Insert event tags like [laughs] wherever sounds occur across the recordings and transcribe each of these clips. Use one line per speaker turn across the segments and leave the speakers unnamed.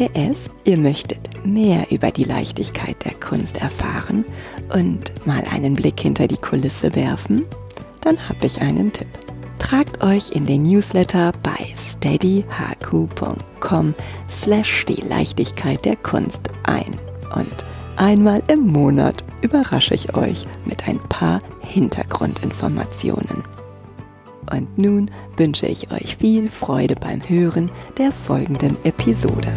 PS, ihr möchtet mehr über die Leichtigkeit der Kunst erfahren und mal einen Blick hinter die Kulisse werfen? Dann habe ich einen Tipp. Tragt euch in den Newsletter bei steadyhq.com slash die Leichtigkeit der Kunst ein. Und einmal im Monat überrasche ich euch mit ein paar Hintergrundinformationen. Und nun wünsche ich euch viel Freude beim Hören der folgenden Episode.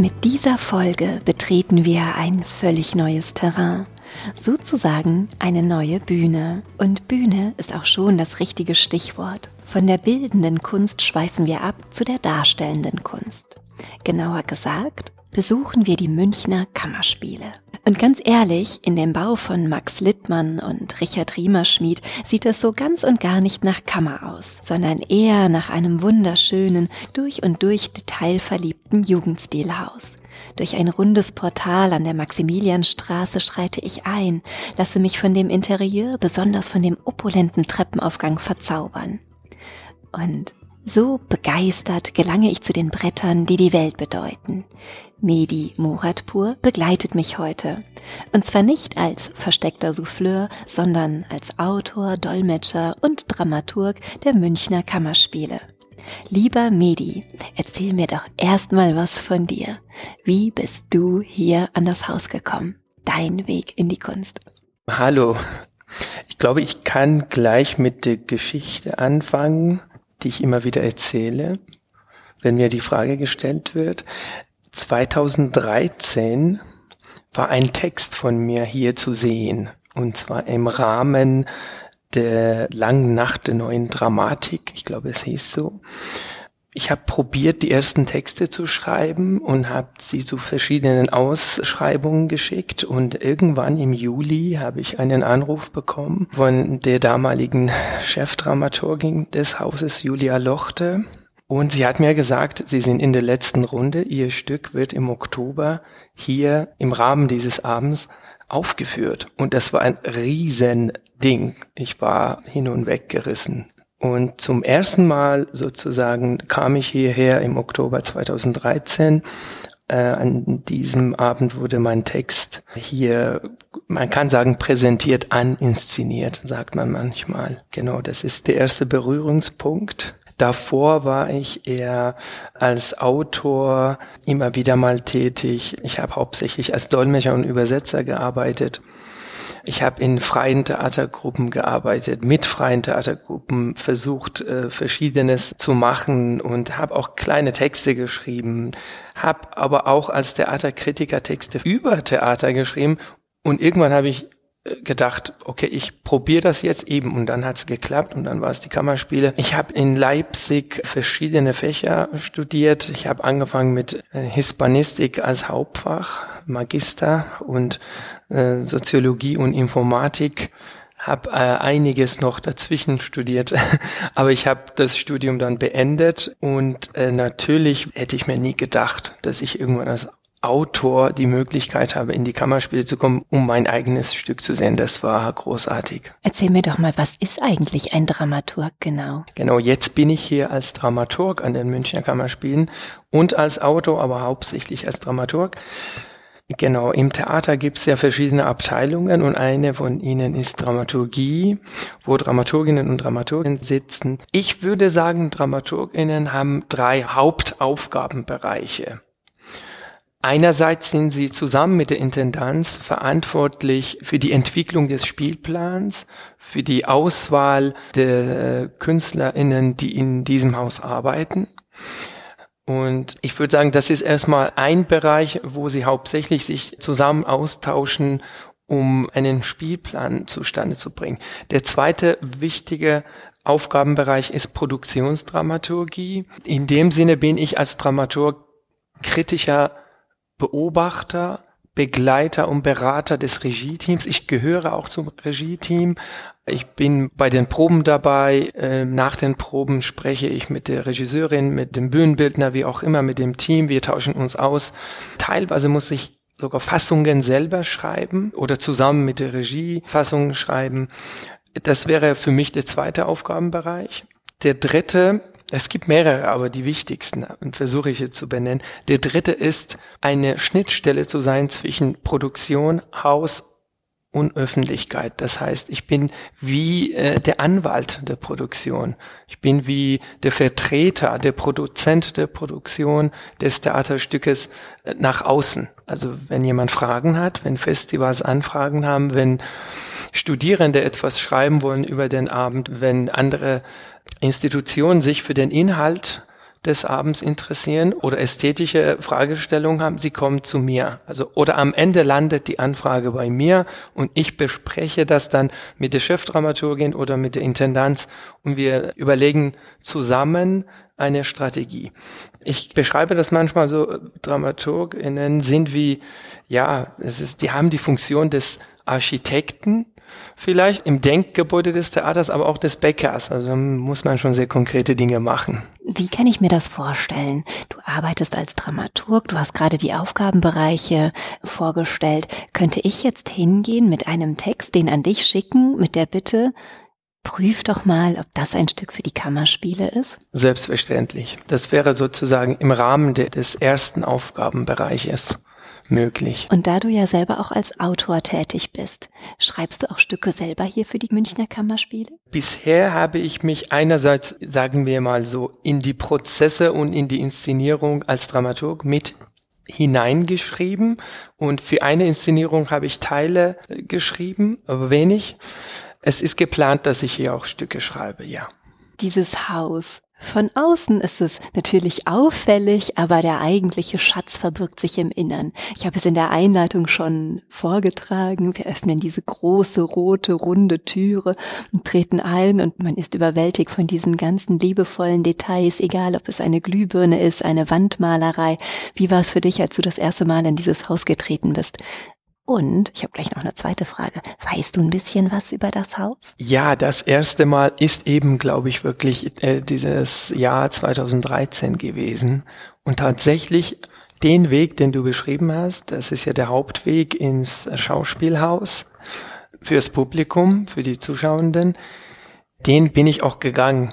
Mit dieser Folge betreten wir ein völlig neues Terrain, sozusagen eine neue Bühne. Und Bühne ist auch schon das richtige Stichwort. Von der bildenden Kunst schweifen wir ab zu der darstellenden Kunst. Genauer gesagt, besuchen wir die Münchner Kammerspiele. Und ganz ehrlich, in dem Bau von Max Littmann und Richard Riemerschmid sieht es so ganz und gar nicht nach Kammer aus, sondern eher nach einem wunderschönen, durch und durch detailverliebten Jugendstilhaus. Durch ein rundes Portal an der Maximilianstraße schreite ich ein, lasse mich von dem Interieur, besonders von dem opulenten Treppenaufgang verzaubern. Und so begeistert gelange ich zu den Brettern, die die Welt bedeuten. Medi Moratpur begleitet mich heute. Und zwar nicht als versteckter Souffleur, sondern als Autor, Dolmetscher und Dramaturg der Münchner Kammerspiele. Lieber Medi, erzähl mir doch erstmal was von dir. Wie bist du hier an das Haus gekommen? Dein Weg in die Kunst.
Hallo. Ich glaube, ich kann gleich mit der Geschichte anfangen die ich immer wieder erzähle, wenn mir die Frage gestellt wird. 2013 war ein Text von mir hier zu sehen, und zwar im Rahmen der langen Nacht der neuen Dramatik, ich glaube es hieß so ich habe probiert, die ersten Texte zu schreiben und habe sie zu verschiedenen Ausschreibungen geschickt. Und irgendwann im Juli habe ich einen Anruf bekommen von der damaligen Chefdramaturgin des Hauses, Julia Lochte. Und sie hat mir gesagt, sie sind in der letzten Runde. Ihr Stück wird im Oktober hier im Rahmen dieses Abends aufgeführt. Und das war ein Riesending. Ich war hin und weg gerissen. Und zum ersten Mal sozusagen kam ich hierher im Oktober 2013. Äh, an diesem Abend wurde mein Text hier, man kann sagen, präsentiert, aninszeniert, sagt man manchmal. Genau, das ist der erste Berührungspunkt. Davor war ich eher als Autor immer wieder mal tätig. Ich habe hauptsächlich als Dolmetscher und Übersetzer gearbeitet. Ich habe in freien Theatergruppen gearbeitet, mit freien Theatergruppen versucht, äh, verschiedenes zu machen und habe auch kleine Texte geschrieben, habe aber auch als Theaterkritiker Texte über Theater geschrieben und irgendwann habe ich gedacht, okay, ich probiere das jetzt eben und dann hat's geklappt und dann war es die Kammerspiele. Ich habe in Leipzig verschiedene Fächer studiert. Ich habe angefangen mit äh, Hispanistik als Hauptfach, Magister und äh, Soziologie und Informatik habe äh, einiges noch dazwischen studiert, [laughs] aber ich habe das Studium dann beendet und äh, natürlich hätte ich mir nie gedacht, dass ich irgendwann als Autor die Möglichkeit habe, in die Kammerspiele zu kommen, um mein eigenes Stück zu sehen. Das war großartig.
Erzähl mir doch mal, was ist eigentlich ein Dramaturg genau?
Genau, jetzt bin ich hier als Dramaturg an den Münchner Kammerspielen und als Autor, aber hauptsächlich als Dramaturg. Genau, im Theater gibt es ja verschiedene Abteilungen und eine von ihnen ist Dramaturgie, wo Dramaturginnen und Dramaturgen sitzen. Ich würde sagen, Dramaturginnen haben drei Hauptaufgabenbereiche. Einerseits sind sie zusammen mit der Intendanz verantwortlich für die Entwicklung des Spielplans, für die Auswahl der Künstlerinnen, die in diesem Haus arbeiten. Und ich würde sagen, das ist erstmal ein Bereich, wo sie hauptsächlich sich zusammen austauschen, um einen Spielplan zustande zu bringen. Der zweite wichtige Aufgabenbereich ist Produktionsdramaturgie. In dem Sinne bin ich als Dramaturg kritischer Beobachter Begleiter und Berater des Regie-Teams. Ich gehöre auch zum Regie-Team. Ich bin bei den Proben dabei. Ähm, nach den Proben spreche ich mit der Regisseurin, mit dem Bühnenbildner, wie auch immer, mit dem Team. Wir tauschen uns aus. Teilweise muss ich sogar Fassungen selber schreiben oder zusammen mit der Regie Fassungen schreiben. Das wäre für mich der zweite Aufgabenbereich. Der dritte es gibt mehrere, aber die wichtigsten und versuche ich jetzt zu benennen. Der dritte ist, eine Schnittstelle zu sein zwischen Produktion, Haus und Öffentlichkeit. Das heißt, ich bin wie äh, der Anwalt der Produktion. Ich bin wie der Vertreter, der Produzent der Produktion des Theaterstückes äh, nach außen. Also wenn jemand Fragen hat, wenn Festivals Anfragen haben, wenn Studierende etwas schreiben wollen über den Abend, wenn andere Institutionen sich für den Inhalt des Abends interessieren oder ästhetische Fragestellungen haben, sie kommen zu mir. Also, oder am Ende landet die Anfrage bei mir und ich bespreche das dann mit der Chefdramaturgin oder mit der Intendanz und wir überlegen zusammen eine Strategie. Ich beschreibe das manchmal so, DramaturgInnen sind wie, ja, es ist, die haben die Funktion des Architekten, vielleicht im Denkgebäude des Theaters, aber auch des Bäckers. Also muss man schon sehr konkrete Dinge machen.
Wie kann ich mir das vorstellen? Du arbeitest als Dramaturg, du hast gerade die Aufgabenbereiche vorgestellt. Könnte ich jetzt hingehen mit einem Text, den an dich schicken, mit der Bitte, prüf doch mal, ob das ein Stück für die Kammerspiele ist?
Selbstverständlich. Das wäre sozusagen im Rahmen des ersten Aufgabenbereiches möglich.
Und da du ja selber auch als Autor tätig bist, schreibst du auch Stücke selber hier für die Münchner Kammerspiele?
Bisher habe ich mich einerseits, sagen wir mal so, in die Prozesse und in die Inszenierung als Dramaturg mit hineingeschrieben und für eine Inszenierung habe ich Teile äh, geschrieben, aber wenig. Es ist geplant, dass ich hier auch Stücke schreibe, ja.
Dieses Haus, von außen ist es natürlich auffällig, aber der eigentliche Schatz verbirgt sich im Innern. Ich habe es in der Einleitung schon vorgetragen. Wir öffnen diese große, rote, runde Türe und treten ein und man ist überwältigt von diesen ganzen liebevollen Details, egal ob es eine Glühbirne ist, eine Wandmalerei. Wie war es für dich, als du das erste Mal in dieses Haus getreten bist? Und ich habe gleich noch eine zweite Frage. Weißt du ein bisschen was über das Haus?
Ja, das erste Mal ist eben, glaube ich, wirklich äh, dieses Jahr 2013 gewesen. Und tatsächlich den Weg, den du beschrieben hast, das ist ja der Hauptweg ins Schauspielhaus fürs Publikum, für die Zuschauenden. Den bin ich auch gegangen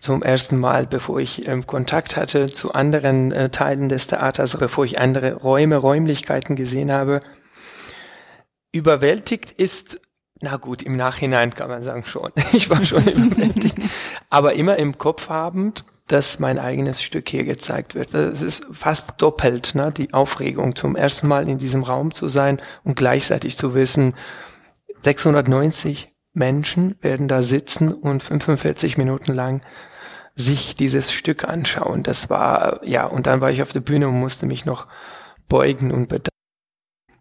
zum ersten Mal, bevor ich ähm, Kontakt hatte zu anderen äh, Teilen des Theaters, bevor ich andere Räume, Räumlichkeiten gesehen habe überwältigt ist, na gut, im Nachhinein kann man sagen schon. [laughs] Ich war schon überwältigt. Aber immer im Kopf habend, dass mein eigenes Stück hier gezeigt wird. Es ist fast doppelt, ne, die Aufregung, zum ersten Mal in diesem Raum zu sein und gleichzeitig zu wissen, 690 Menschen werden da sitzen und 45 Minuten lang sich dieses Stück anschauen. Das war, ja, und dann war ich auf der Bühne und musste mich noch beugen und bedanken.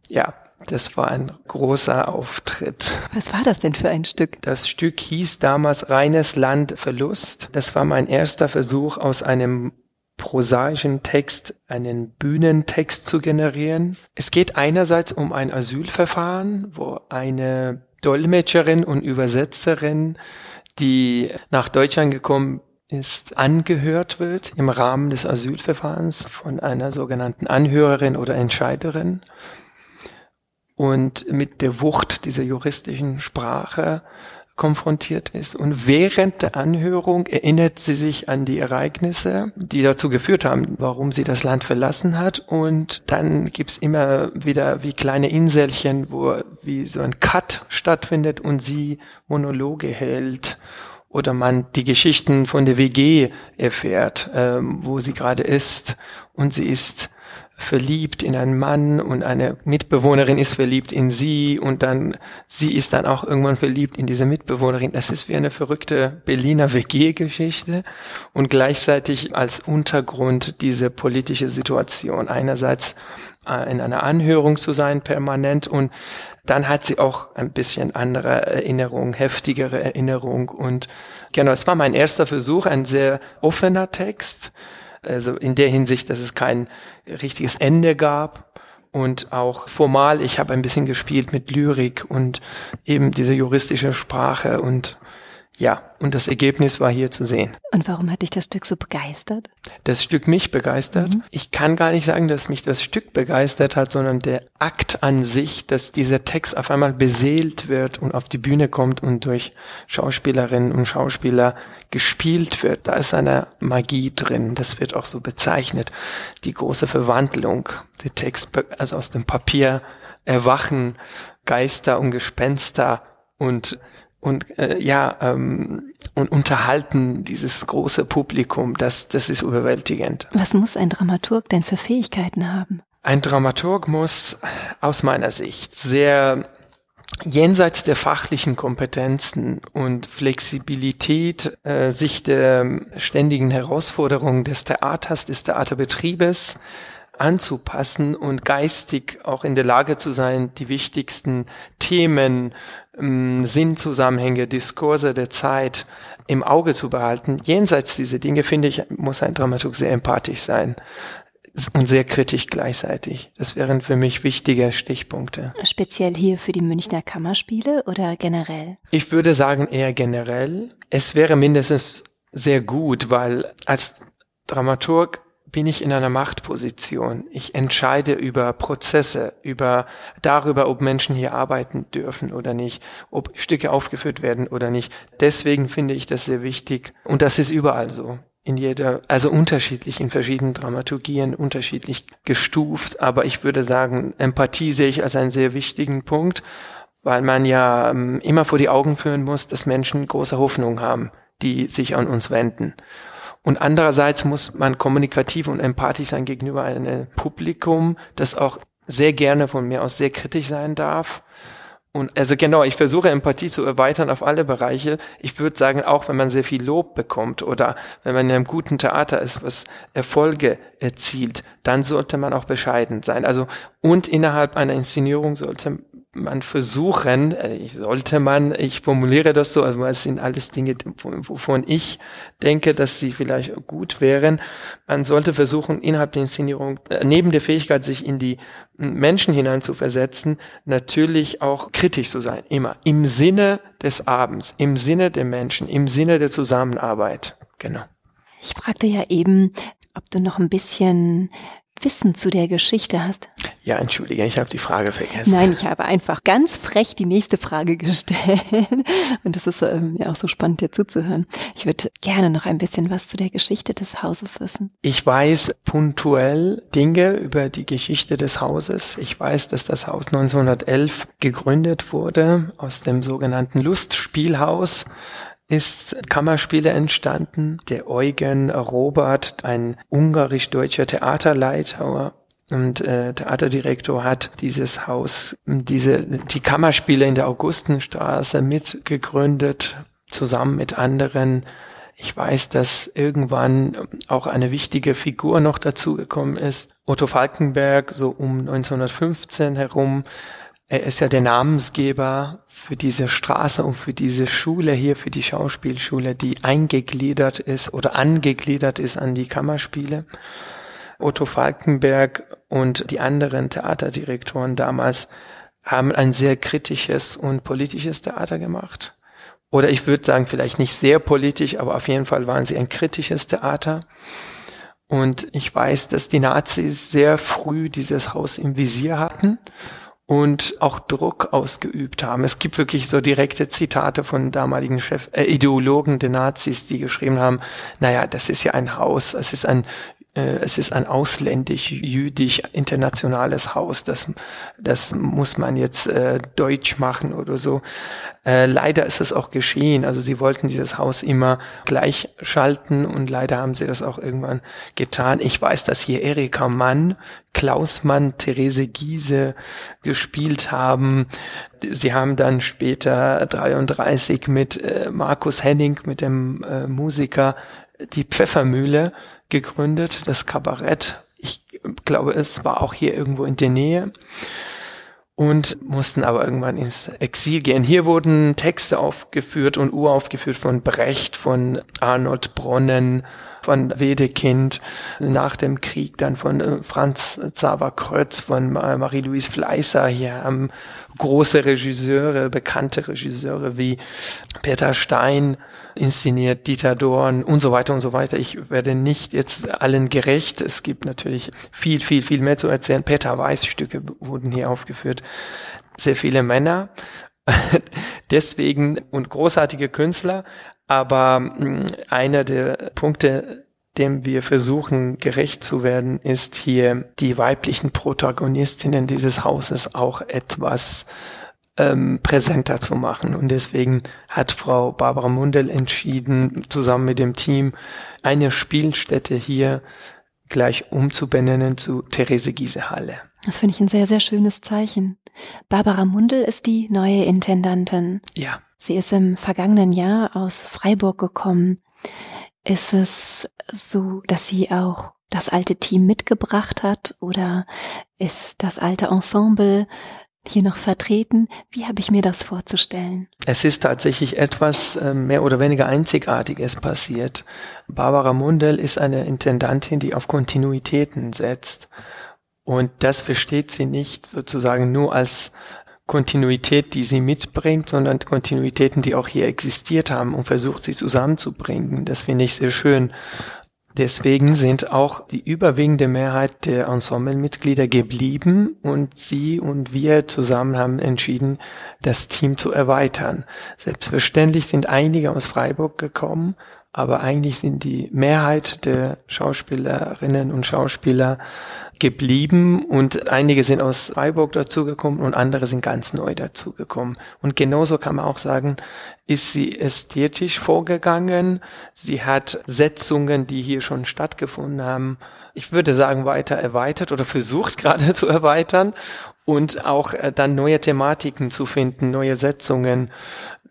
Ja, das war ein großer Auftritt.
Was war das denn für ein Stück?
Das Stück hieß damals Reines Land Verlust. Das war mein erster Versuch aus einem prosaischen Text einen Bühnentext zu generieren. Es geht einerseits um ein Asylverfahren, wo eine Dolmetscherin und Übersetzerin, die nach Deutschland gekommen ist, angehört wird im Rahmen des Asylverfahrens von einer sogenannten Anhörerin oder Entscheiderin und mit der Wucht dieser juristischen Sprache konfrontiert ist. Und während der Anhörung erinnert sie sich an die Ereignisse, die dazu geführt haben, warum sie das Land verlassen hat. Und dann gibt's immer wieder wie kleine Inselchen, wo wie so ein Cut stattfindet und sie Monologe hält oder man die Geschichten von der WG erfährt, ähm, wo sie gerade ist und sie ist verliebt in einen Mann und eine Mitbewohnerin ist verliebt in sie und dann sie ist dann auch irgendwann verliebt in diese Mitbewohnerin. Das ist wie eine verrückte Berliner WG-Geschichte und gleichzeitig als Untergrund diese politische Situation. Einerseits äh, in einer Anhörung zu sein permanent und dann hat sie auch ein bisschen andere Erinnerung, heftigere Erinnerung und genau, es war mein erster Versuch, ein sehr offener Text also in der Hinsicht, dass es kein richtiges Ende gab. Und auch formal, ich habe ein bisschen gespielt mit Lyrik und eben diese juristische Sprache und ja, und das Ergebnis war hier zu sehen.
Und warum hat dich das Stück so begeistert?
Das Stück mich begeistert. Mhm. Ich kann gar nicht sagen, dass mich das Stück begeistert hat, sondern der Akt an sich, dass dieser Text auf einmal beseelt wird und auf die Bühne kommt und durch Schauspielerinnen und Schauspieler gespielt wird. Da ist eine Magie drin. Das wird auch so bezeichnet. Die große Verwandlung. Der Text, also aus dem Papier erwachen Geister und Gespenster und und äh, ja ähm, und unterhalten dieses große Publikum, das das ist überwältigend.
Was muss ein Dramaturg denn für Fähigkeiten haben?
Ein Dramaturg muss aus meiner Sicht sehr jenseits der fachlichen Kompetenzen und Flexibilität äh, sich der ständigen Herausforderungen des Theaters, des Theaterbetriebes anzupassen und geistig auch in der Lage zu sein, die wichtigsten Themen, ähm, Sinnzusammenhänge, Diskurse der Zeit im Auge zu behalten. Jenseits dieser Dinge, finde ich, muss ein Dramaturg sehr empathisch sein und sehr kritisch gleichzeitig. Das wären für mich wichtige Stichpunkte.
Speziell hier für die Münchner Kammerspiele oder generell?
Ich würde sagen eher generell. Es wäre mindestens sehr gut, weil als Dramaturg bin ich in einer Machtposition. Ich entscheide über Prozesse, über darüber, ob Menschen hier arbeiten dürfen oder nicht, ob Stücke aufgeführt werden oder nicht. Deswegen finde ich das sehr wichtig. Und das ist überall so. In jeder, also unterschiedlich in verschiedenen Dramaturgien, unterschiedlich gestuft. Aber ich würde sagen, Empathie sehe ich als einen sehr wichtigen Punkt, weil man ja ähm, immer vor die Augen führen muss, dass Menschen große Hoffnung haben, die sich an uns wenden. Und andererseits muss man kommunikativ und empathisch sein gegenüber einem Publikum, das auch sehr gerne von mir aus sehr kritisch sein darf. Und also genau, ich versuche Empathie zu erweitern auf alle Bereiche. Ich würde sagen, auch wenn man sehr viel Lob bekommt oder wenn man in einem guten Theater ist, was Erfolge erzielt, dann sollte man auch bescheiden sein. Also und innerhalb einer Inszenierung sollte man versuchen, äh, sollte man, ich formuliere das so, also es sind alles Dinge, wovon ich denke, dass sie vielleicht gut wären. Man sollte versuchen, innerhalb der Inszenierung, äh, neben der Fähigkeit, sich in die Menschen hinein zu versetzen, natürlich auch kritisch zu sein, immer. Im Sinne des Abends, im Sinne der Menschen, im Sinne der Zusammenarbeit. Genau.
Ich fragte ja eben, ob du noch ein bisschen Wissen zu der Geschichte hast.
Ja, entschuldige, ich habe die Frage vergessen.
Nein, ich habe einfach ganz frech die nächste Frage gestellt. Und das ist äh, mir auch so spannend, dir zuzuhören. Ich würde gerne noch ein bisschen was zu der Geschichte des Hauses wissen.
Ich weiß punktuell Dinge über die Geschichte des Hauses. Ich weiß, dass das Haus 1911 gegründet wurde aus dem sogenannten Lustspielhaus ist Kammerspiele entstanden. Der Eugen Robert, ein ungarisch-deutscher Theaterleiter und äh, Theaterdirektor hat dieses Haus, diese die Kammerspiele in der Augustenstraße mitgegründet, zusammen mit anderen. Ich weiß, dass irgendwann auch eine wichtige Figur noch dazugekommen ist. Otto Falkenberg, so um 1915 herum, er ist ja der Namensgeber für diese Straße und für diese Schule hier, für die Schauspielschule, die eingegliedert ist oder angegliedert ist an die Kammerspiele. Otto Falkenberg und die anderen Theaterdirektoren damals haben ein sehr kritisches und politisches Theater gemacht. Oder ich würde sagen, vielleicht nicht sehr politisch, aber auf jeden Fall waren sie ein kritisches Theater. Und ich weiß, dass die Nazis sehr früh dieses Haus im Visier hatten und auch Druck ausgeübt haben. Es gibt wirklich so direkte Zitate von damaligen Chef, äh, Ideologen der Nazis, die geschrieben haben, naja, das ist ja ein Haus, es ist ein es ist ein ausländisch, jüdisch, internationales Haus. Das, das muss man jetzt äh, deutsch machen oder so. Äh, leider ist es auch geschehen. Also sie wollten dieses Haus immer gleich schalten und leider haben sie das auch irgendwann getan. Ich weiß, dass hier Erika Mann, Klaus Mann, Therese Giese gespielt haben. Sie haben dann später 33 mit äh, Markus Henning, mit dem äh, Musiker, die Pfeffermühle gegründet, das Kabarett. Ich glaube, es war auch hier irgendwo in der Nähe und mussten aber irgendwann ins Exil gehen. Hier wurden Texte aufgeführt und uraufgeführt von Brecht, von Arnold Bronnen, von Wedekind, nach dem Krieg dann von äh, Franz Xaver Krötz, von Marie-Louise Fleißer. Hier haben große Regisseure, bekannte Regisseure wie Peter Stein inszeniert, Dieter Dorn und so weiter und so weiter. Ich werde nicht jetzt allen gerecht. Es gibt natürlich viel, viel, viel mehr zu erzählen. Peter Weiß Stücke wurden hier aufgeführt. Sehr viele Männer. [laughs] Deswegen und großartige Künstler. Aber mm, einer der Punkte, dem wir versuchen gerecht zu werden, ist hier die weiblichen Protagonistinnen dieses Hauses auch etwas ähm, präsenter zu machen. Und deswegen hat Frau Barbara Mundel entschieden, zusammen mit dem Team eine Spielstätte hier gleich umzubenennen zu Therese Giese Halle.
Das finde ich ein sehr, sehr schönes Zeichen. Barbara Mundel ist die neue Intendantin.
Ja.
Sie ist im vergangenen Jahr aus Freiburg gekommen. Ist es so, dass sie auch das alte Team mitgebracht hat oder ist das alte Ensemble hier noch vertreten? Wie habe ich mir das vorzustellen?
Es ist tatsächlich etwas äh, mehr oder weniger Einzigartiges passiert. Barbara Mundel ist eine Intendantin, die auf Kontinuitäten setzt. Und das versteht sie nicht sozusagen nur als Kontinuität, die sie mitbringt, sondern Kontinuitäten, die auch hier existiert haben und versucht sie zusammenzubringen. Das finde ich sehr schön. Deswegen sind auch die überwiegende Mehrheit der Ensemblemitglieder geblieben und sie und wir zusammen haben entschieden, das Team zu erweitern. Selbstverständlich sind einige aus Freiburg gekommen, aber eigentlich sind die Mehrheit der Schauspielerinnen und Schauspieler geblieben und einige sind aus Freiburg dazugekommen und andere sind ganz neu dazugekommen. Und genauso kann man auch sagen, ist sie ästhetisch vorgegangen. Sie hat Setzungen, die hier schon stattgefunden haben, ich würde sagen, weiter erweitert oder versucht gerade [laughs] zu erweitern und auch äh, dann neue Thematiken zu finden, neue Setzungen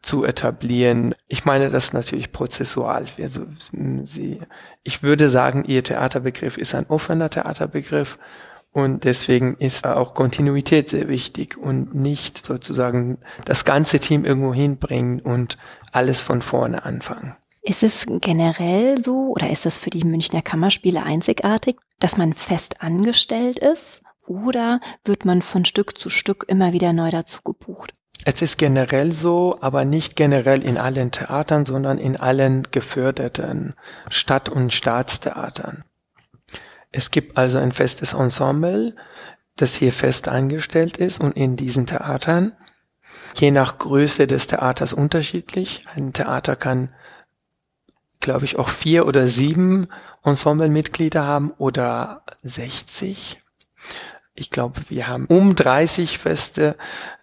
zu etablieren. Ich meine das natürlich prozessual. Also, sie, ich würde sagen, ihr Theaterbegriff ist ein offener Theaterbegriff und deswegen ist auch Kontinuität sehr wichtig und nicht sozusagen das ganze Team irgendwo hinbringen und alles von vorne anfangen.
Ist es generell so oder ist es für die Münchner Kammerspiele einzigartig, dass man fest angestellt ist oder wird man von Stück zu Stück immer wieder neu dazu gebucht?
Es ist generell so, aber nicht generell in allen Theatern, sondern in allen geförderten Stadt- und Staatstheatern. Es gibt also ein festes Ensemble, das hier fest angestellt ist und in diesen Theatern, je nach Größe des Theaters unterschiedlich. Ein Theater kann, glaube ich, auch vier oder sieben Ensemblemitglieder haben oder 60 ich glaube, wir haben um 30 feste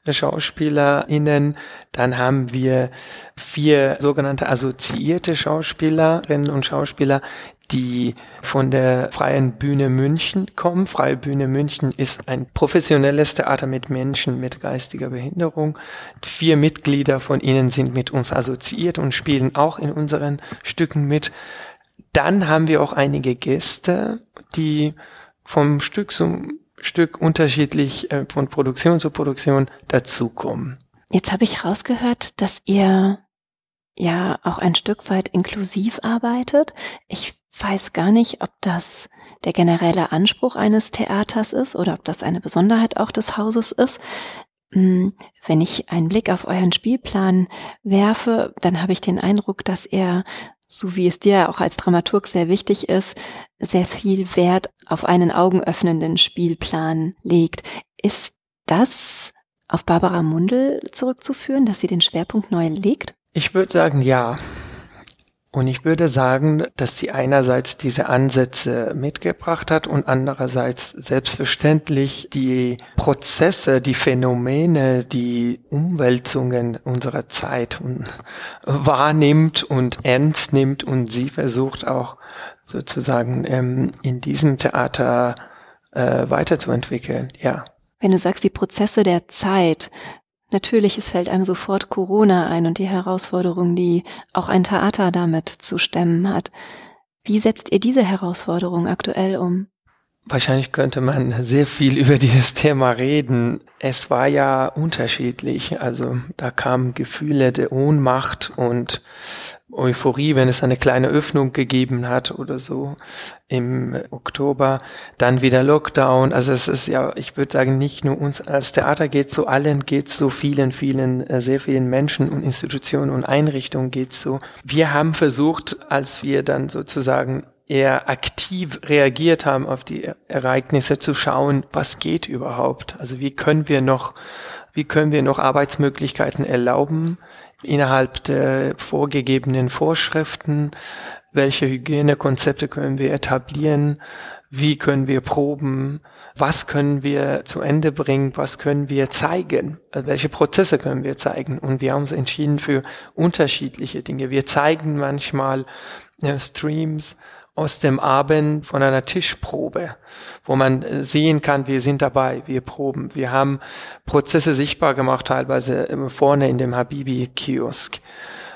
SchauspielerInnen. Dann haben wir vier sogenannte assoziierte Schauspielerinnen und Schauspieler, die von der Freien Bühne München kommen. Freie Bühne München ist ein professionelles Theater mit Menschen mit geistiger Behinderung. Vier Mitglieder von ihnen sind mit uns assoziiert und spielen auch in unseren Stücken mit. Dann haben wir auch einige Gäste, die vom Stück zum Stück unterschiedlich äh, von Produktion zu Produktion dazukommen.
Jetzt habe ich rausgehört, dass ihr ja auch ein Stück weit inklusiv arbeitet. Ich weiß gar nicht, ob das der generelle Anspruch eines Theaters ist oder ob das eine Besonderheit auch des Hauses ist. Hm, wenn ich einen Blick auf euren Spielplan werfe, dann habe ich den Eindruck, dass er so wie es dir auch als Dramaturg sehr wichtig ist, sehr viel Wert auf einen augenöffnenden Spielplan legt. Ist das auf Barbara Mundel zurückzuführen, dass sie den Schwerpunkt neu legt?
Ich würde sagen, ja. Und ich würde sagen, dass sie einerseits diese Ansätze mitgebracht hat und andererseits selbstverständlich die Prozesse, die Phänomene, die Umwälzungen unserer Zeit [laughs] wahrnimmt und ernst nimmt und sie versucht auch sozusagen ähm, in diesem Theater äh, weiterzuentwickeln. Ja.
Wenn du sagst, die Prozesse der Zeit, Natürlich, es fällt einem sofort Corona ein und die Herausforderung, die auch ein Theater damit zu stemmen hat. Wie setzt ihr diese Herausforderung aktuell um?
Wahrscheinlich könnte man sehr viel über dieses Thema reden. Es war ja unterschiedlich. Also da kamen Gefühle der Ohnmacht und Euphorie, wenn es eine kleine Öffnung gegeben hat oder so im Oktober, dann wieder Lockdown. Also es ist ja, ich würde sagen, nicht nur uns als Theater geht so allen, geht so vielen, vielen, äh, sehr vielen Menschen und Institutionen und Einrichtungen geht so. Wir haben versucht, als wir dann sozusagen eher aktiv reagiert haben auf die Ereignisse, zu schauen, was geht überhaupt? Also wie können wir noch, wie können wir noch Arbeitsmöglichkeiten erlauben? innerhalb der vorgegebenen Vorschriften, welche Hygienekonzepte können wir etablieren, wie können wir proben, was können wir zu Ende bringen, was können wir zeigen, welche Prozesse können wir zeigen. Und wir haben uns entschieden für unterschiedliche Dinge. Wir zeigen manchmal ja, Streams, aus dem Abend von einer Tischprobe, wo man sehen kann, wir sind dabei, wir proben. Wir haben Prozesse sichtbar gemacht, teilweise vorne in dem Habibi-Kiosk.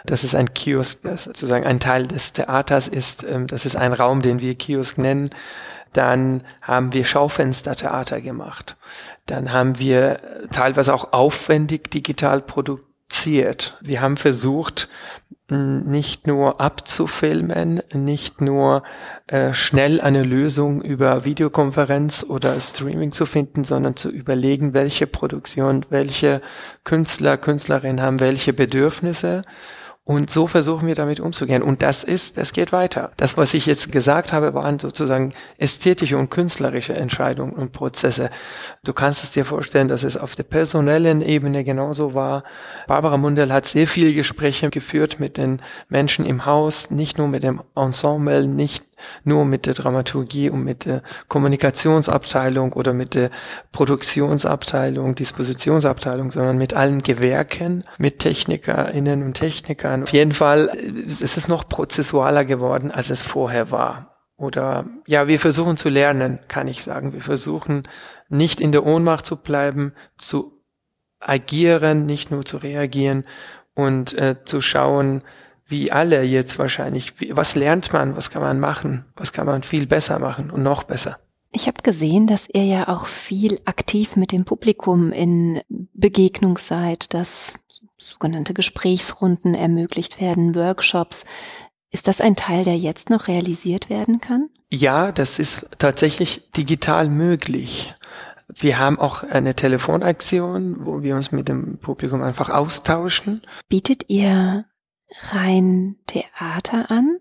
Das ist ein Kiosk, das sozusagen ein Teil des Theaters ist. Ähm, das ist ein Raum, den wir Kiosk nennen. Dann haben wir Schaufenstertheater gemacht. Dann haben wir äh, teilweise auch aufwendig digital produziert. Wir haben versucht, nicht nur abzufilmen, nicht nur äh, schnell eine Lösung über Videokonferenz oder Streaming zu finden, sondern zu überlegen, welche Produktion, welche Künstler, Künstlerinnen haben welche Bedürfnisse und so versuchen wir damit umzugehen. Und das ist, das geht weiter. Das, was ich jetzt gesagt habe, waren sozusagen ästhetische und künstlerische Entscheidungen und Prozesse. Du kannst es dir vorstellen, dass es auf der personellen Ebene genauso war. Barbara Mundell hat sehr viele Gespräche geführt mit den Menschen im Haus, nicht nur mit dem Ensemble, nicht nur mit der Dramaturgie und mit der Kommunikationsabteilung oder mit der Produktionsabteilung, Dispositionsabteilung, sondern mit allen Gewerken, mit TechnikerInnen und Technikern. Auf jeden Fall es ist es noch prozessualer geworden, als es vorher war. Oder ja, wir versuchen zu lernen, kann ich sagen. Wir versuchen nicht in der Ohnmacht zu bleiben, zu agieren, nicht nur zu reagieren und äh, zu schauen, wie alle jetzt wahrscheinlich. Was lernt man? Was kann man machen? Was kann man viel besser machen und noch besser?
Ich habe gesehen, dass ihr ja auch viel aktiv mit dem Publikum in Begegnung seid, dass sogenannte Gesprächsrunden ermöglicht werden, Workshops. Ist das ein Teil, der jetzt noch realisiert werden kann?
Ja, das ist tatsächlich digital möglich. Wir haben auch eine Telefonaktion, wo wir uns mit dem Publikum einfach austauschen.
Bietet ihr rein Theater an,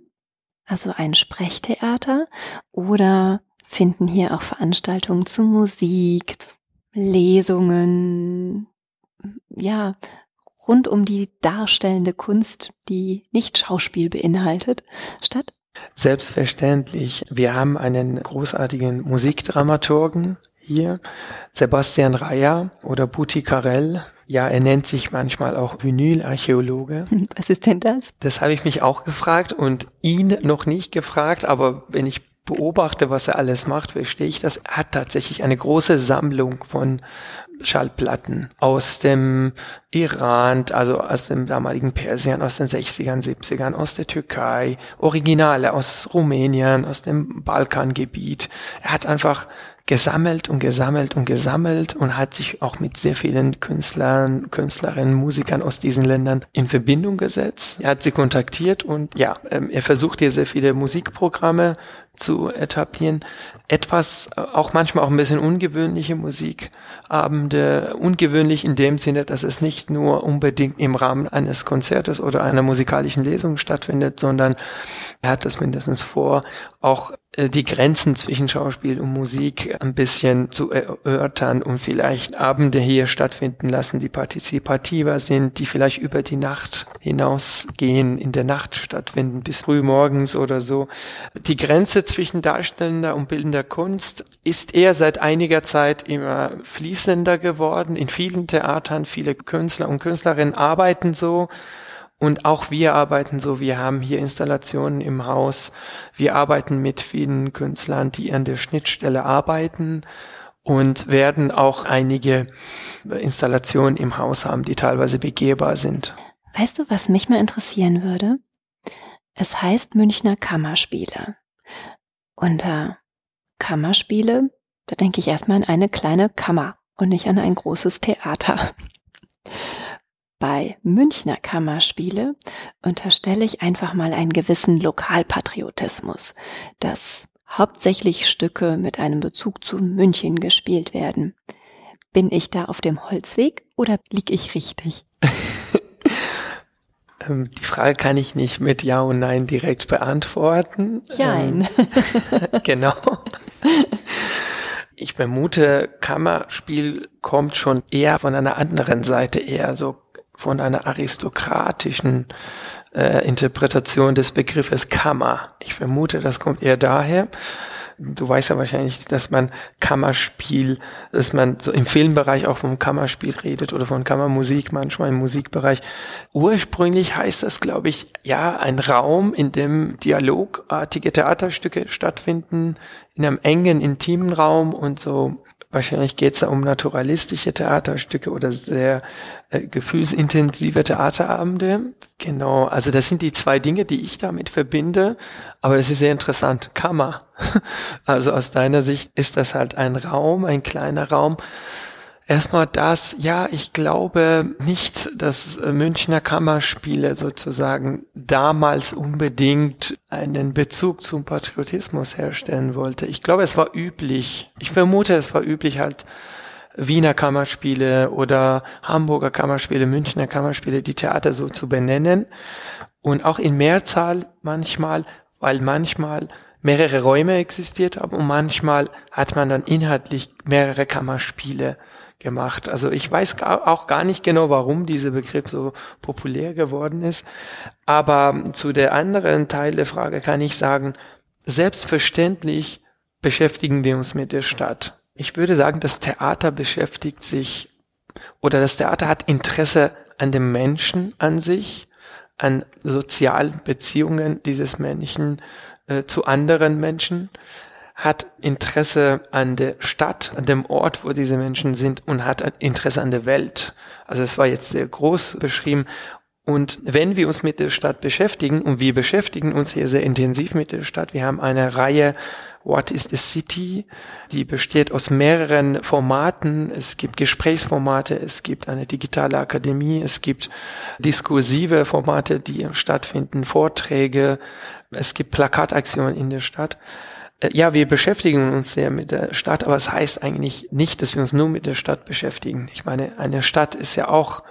also ein Sprechtheater, oder finden hier auch Veranstaltungen zu Musik, Lesungen, ja, rund um die darstellende Kunst, die nicht Schauspiel beinhaltet, statt?
Selbstverständlich. Wir haben einen großartigen Musikdramaturgen hier, Sebastian Reyer oder Buti Karel, ja, er nennt sich manchmal auch Vinylarchäologe. [laughs]
Was ist denn das?
Das habe ich mich auch gefragt und ihn noch nicht gefragt, aber wenn ich beobachte, was er alles macht, verstehe ich das. Er hat tatsächlich eine große Sammlung von Schallplatten aus dem Iran, also aus dem damaligen Persien, aus den 60ern, 70ern, aus der Türkei, Originale aus Rumänien, aus dem Balkangebiet. Er hat einfach gesammelt und gesammelt und gesammelt und hat sich auch mit sehr vielen Künstlern, Künstlerinnen, Musikern aus diesen Ländern in Verbindung gesetzt. Er hat sie kontaktiert und ja, ähm, er versucht hier sehr viele Musikprogramme zu etablieren. Etwas, äh, auch manchmal auch ein bisschen ungewöhnliche Musikabende. Ungewöhnlich in dem Sinne, dass es nicht nur unbedingt im Rahmen eines Konzertes oder einer musikalischen Lesung stattfindet, sondern er hat das mindestens vor, auch die Grenzen zwischen Schauspiel und Musik ein bisschen zu erörtern und vielleicht Abende hier stattfinden lassen, die partizipativer sind, die vielleicht über die Nacht hinausgehen, in der Nacht stattfinden, bis früh morgens oder so. Die Grenze zwischen darstellender und bildender Kunst ist eher seit einiger Zeit immer fließender geworden. In vielen Theatern, viele Künstler und Künstlerinnen arbeiten so. Und auch wir arbeiten so, wir haben hier Installationen im Haus, wir arbeiten mit vielen Künstlern, die an der Schnittstelle arbeiten und werden auch einige Installationen im Haus haben, die teilweise begehbar sind.
Weißt du, was mich mal interessieren würde? Es heißt Münchner Kammerspiele. Unter Kammerspiele, da denke ich erstmal an eine kleine Kammer und nicht an ein großes Theater. Bei Münchner Kammerspiele unterstelle ich einfach mal einen gewissen Lokalpatriotismus, dass hauptsächlich Stücke mit einem Bezug zu München gespielt werden. Bin ich da auf dem Holzweg oder liege ich richtig? [laughs]
Ähm, die Frage kann ich nicht mit Ja und Nein direkt beantworten.
Nein.
Ähm, [laughs] genau. Ich vermute, Kammerspiel kommt schon eher von einer anderen Seite, eher so von einer aristokratischen äh, Interpretation des Begriffes Kammer. Ich vermute, das kommt eher daher. Du weißt ja wahrscheinlich, dass man Kammerspiel, dass man so im Filmbereich auch vom Kammerspiel redet oder von Kammermusik manchmal im Musikbereich. Ursprünglich heißt das, glaube ich, ja, ein Raum, in dem dialogartige Theaterstücke stattfinden, in einem engen, intimen Raum und so Wahrscheinlich geht es da um naturalistische Theaterstücke oder sehr äh, gefühlsintensive Theaterabende. Genau, also das sind die zwei Dinge, die ich damit verbinde. Aber es ist sehr interessant. Kammer. [laughs] Also aus deiner Sicht ist das halt ein Raum, ein kleiner Raum, Erstmal das, ja, ich glaube nicht, dass äh, Münchner Kammerspiele sozusagen damals unbedingt einen Bezug zum Patriotismus herstellen wollte. Ich glaube, es war üblich. Ich vermute, es war üblich halt Wiener Kammerspiele oder Hamburger Kammerspiele, Münchner Kammerspiele, die Theater so zu benennen. Und auch in Mehrzahl manchmal, weil manchmal mehrere Räume existiert haben und manchmal hat man dann inhaltlich mehrere Kammerspiele gemacht. Also ich weiß auch gar nicht genau, warum dieser Begriff so populär geworden ist. Aber zu der anderen Teil der Frage kann ich sagen, selbstverständlich beschäftigen wir uns mit der Stadt. Ich würde sagen, das Theater beschäftigt sich oder das Theater hat Interesse an dem Menschen an sich, an sozialen Beziehungen dieses Menschen äh, zu anderen Menschen hat Interesse an der Stadt, an dem Ort, wo diese Menschen sind und hat Interesse an der Welt. Also es war jetzt sehr groß beschrieben. Und wenn wir uns mit der Stadt beschäftigen, und wir beschäftigen uns hier sehr intensiv mit der Stadt, wir haben eine Reihe What is the City, die besteht aus mehreren Formaten. Es gibt Gesprächsformate, es gibt eine digitale Akademie, es gibt diskursive Formate, die stattfinden, Vorträge, es gibt Plakataktionen in der Stadt. Äh, ja, wir beschäftigen uns sehr mit der Stadt, aber es heißt eigentlich nicht, dass wir uns nur mit der Stadt beschäftigen. Ich meine, eine Stadt ist ja auch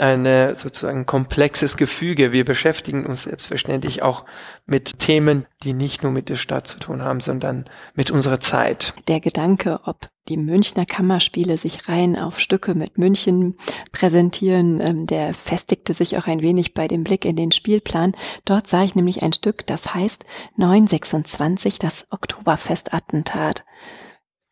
eine sozusagen komplexes Gefüge. Wir beschäftigen uns selbstverständlich auch mit Themen, die nicht nur mit der Stadt zu tun haben, sondern mit unserer Zeit.
Der Gedanke, ob die Münchner Kammerspiele sich rein auf Stücke mit München präsentieren, ähm, der festigte sich auch ein wenig bei dem Blick in den Spielplan. Dort sah ich nämlich ein Stück, das heißt 926, das Oktoberfestattentat.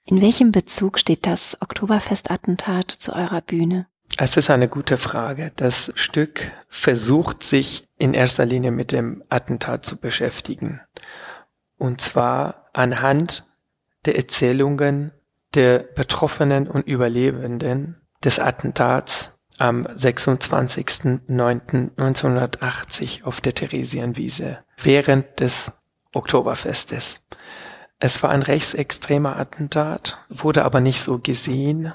In welchem Bezug steht das Oktoberfestattentat zu eurer Bühne?
Es ist eine gute Frage. Das Stück versucht sich in erster Linie mit dem Attentat zu beschäftigen. Und zwar anhand der Erzählungen der Betroffenen und Überlebenden des Attentats am 26.09.1980 auf der Theresienwiese während des Oktoberfestes. Es war ein rechtsextremer Attentat, wurde aber nicht so gesehen.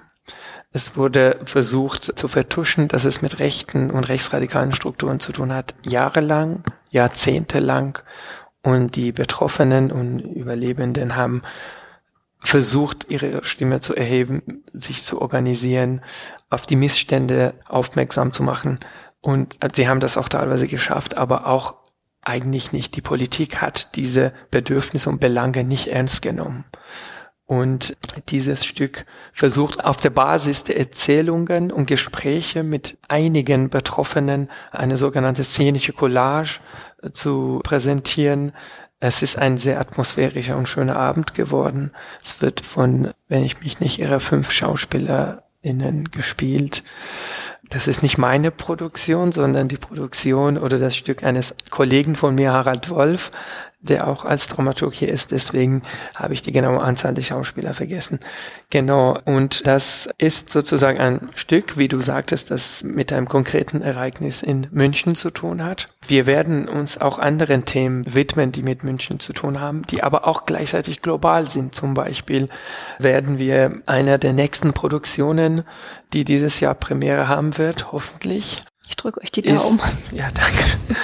Es wurde versucht zu vertuschen, dass es mit rechten und rechtsradikalen Strukturen zu tun hat, jahrelang, jahrzehntelang. Und die Betroffenen und Überlebenden haben versucht, ihre Stimme zu erheben, sich zu organisieren, auf die Missstände aufmerksam zu machen. Und sie haben das auch teilweise geschafft, aber auch eigentlich nicht. Die Politik hat diese Bedürfnisse und Belange nicht ernst genommen. Und dieses Stück versucht auf der Basis der Erzählungen und Gespräche mit einigen Betroffenen eine sogenannte szenische Collage äh, zu präsentieren. Es ist ein sehr atmosphärischer und schöner Abend geworden. Es wird von, wenn ich mich nicht irre, fünf SchauspielerInnen gespielt. Das ist nicht meine Produktion, sondern die Produktion oder das Stück eines Kollegen von mir, Harald Wolf, der auch als Dramaturg hier ist. Deswegen habe ich die genaue Anzahl der Schauspieler vergessen. Genau. Und das ist sozusagen ein Stück, wie du sagtest, das mit einem konkreten Ereignis in München zu tun hat. Wir werden uns auch anderen Themen widmen, die mit München zu tun haben, die aber auch gleichzeitig global sind. Zum Beispiel werden wir einer der nächsten Produktionen, die dieses Jahr Premiere haben wird, hoffentlich.
Ich drücke euch die Daumen.
Ist, ja, danke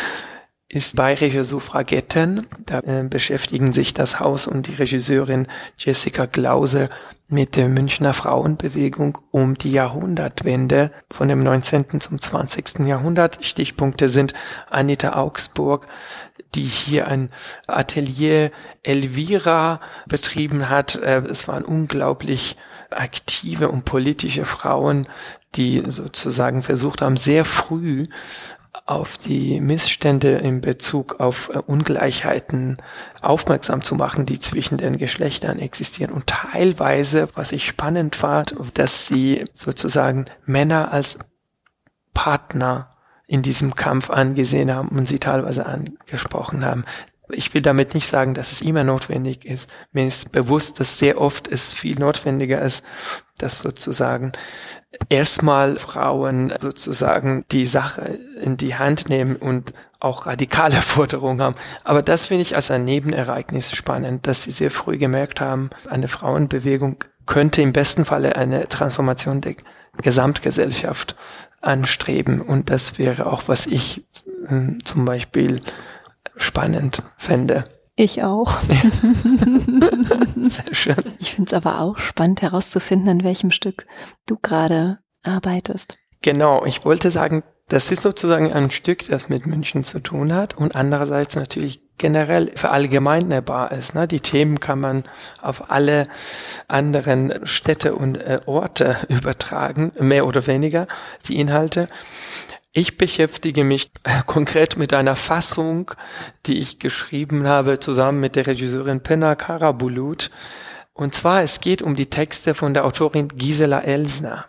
ist bayerische Suffragetten. Da äh, beschäftigen sich das Haus und die Regisseurin Jessica Glause mit der Münchner Frauenbewegung um die Jahrhundertwende von dem 19. zum 20. Jahrhundert. Stichpunkte sind Anita Augsburg, die hier ein Atelier Elvira betrieben hat. Äh, es waren unglaublich aktive und politische Frauen, die sozusagen versucht haben, sehr früh auf die Missstände in Bezug auf äh, Ungleichheiten aufmerksam zu machen, die zwischen den Geschlechtern existieren. Und teilweise, was ich spannend fand, dass sie sozusagen Männer als Partner in diesem Kampf angesehen haben und sie teilweise angesprochen haben. Ich will damit nicht sagen, dass es immer notwendig ist. Mir ist bewusst, dass sehr oft es viel notwendiger ist, dass sozusagen erstmal Frauen sozusagen die Sache in die Hand nehmen und auch radikale [laughs] Forderungen haben. Aber das finde ich als ein Nebenereignis spannend, dass sie sehr früh gemerkt haben, eine Frauenbewegung könnte im besten Falle eine Transformation der Gesamtgesellschaft anstreben. Und das wäre auch, was ich äh, zum Beispiel spannend fände.
Ich auch.
Sehr schön.
Ich finde es aber auch spannend herauszufinden, an welchem Stück du gerade arbeitest.
Genau, ich wollte sagen, das ist sozusagen ein Stück, das mit München zu tun hat und andererseits natürlich generell verallgemeinerbar ist. Ne? Die Themen kann man auf alle anderen Städte und äh, Orte [laughs] übertragen, mehr oder weniger, die Inhalte. Ich beschäftige mich äh, konkret mit einer Fassung, die ich geschrieben habe zusammen mit der Regisseurin Penna Karabulut. Und zwar, es geht um die Texte von der Autorin Gisela Elsner.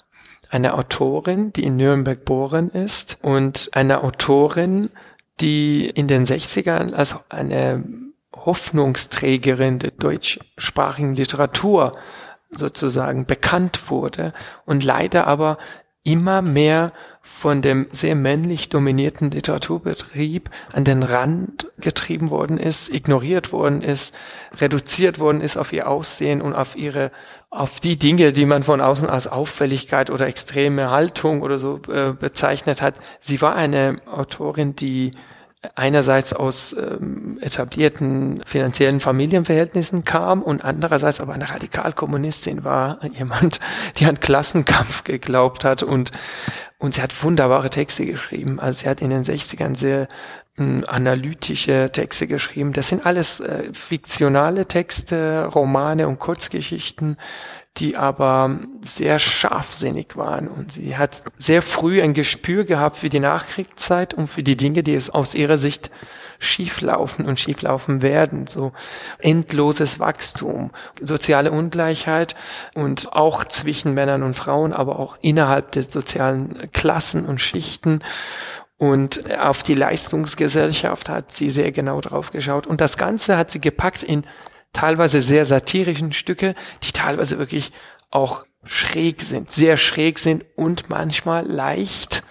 Eine Autorin, die in Nürnberg geboren ist und eine Autorin, die in den 60ern als eine Hoffnungsträgerin der deutschsprachigen Literatur sozusagen bekannt wurde und leider aber immer mehr von dem sehr männlich dominierten Literaturbetrieb an den Rand getrieben worden ist, ignoriert worden ist, reduziert worden ist auf ihr Aussehen und auf ihre, auf die Dinge, die man von außen als Auffälligkeit oder extreme Haltung oder so äh, bezeichnet hat. Sie war eine Autorin, die einerseits aus ähm, etablierten finanziellen Familienverhältnissen kam und andererseits aber eine Radikalkommunistin war, [laughs] jemand, die an Klassenkampf geglaubt hat und und sie hat wunderbare Texte geschrieben. Also sie hat in den 60ern sehr analytische Texte geschrieben. Das sind alles äh, fiktionale Texte, Romane und Kurzgeschichten, die aber sehr scharfsinnig waren. Und sie hat sehr früh ein Gespür gehabt für die Nachkriegszeit und für die Dinge, die es aus ihrer Sicht schieflaufen und schieflaufen werden. So endloses Wachstum, soziale Ungleichheit und auch zwischen Männern und Frauen, aber auch innerhalb der sozialen Klassen und Schichten. Und auf die Leistungsgesellschaft hat sie sehr genau drauf geschaut. Und das Ganze hat sie gepackt in teilweise sehr satirischen Stücke, die teilweise wirklich auch schräg sind, sehr schräg sind und manchmal leicht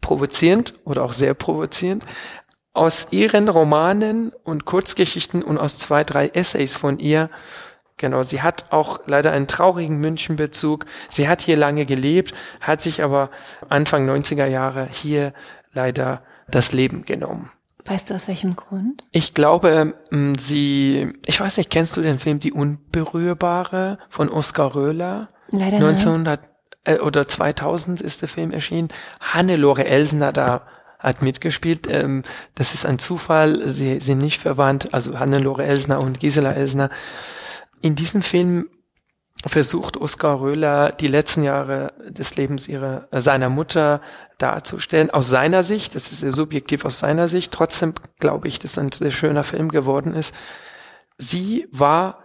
provozierend oder auch sehr provozierend. Aus ihren Romanen und Kurzgeschichten und aus zwei, drei Essays von ihr, genau, sie hat auch leider einen traurigen Münchenbezug. Sie hat hier lange gelebt, hat sich aber Anfang 90er Jahre hier leider das Leben genommen.
Weißt du aus welchem Grund?
Ich glaube, mm, sie, ich weiß nicht, kennst du den Film Die Unberührbare von Oskar Röhler?
Leider
1900 äh, oder 2000 ist der Film erschienen. Hannelore Elsner da hat mitgespielt. Ähm, das ist ein Zufall. Sie sind nicht verwandt. Also Hannelore Elsner und Gisela Elsner. In diesem Film versucht Oskar Röhler die letzten Jahre des Lebens ihrer, äh, seiner Mutter darzustellen, aus seiner Sicht, das ist sehr subjektiv aus seiner Sicht, trotzdem glaube ich, dass ein sehr schöner Film geworden ist. Sie war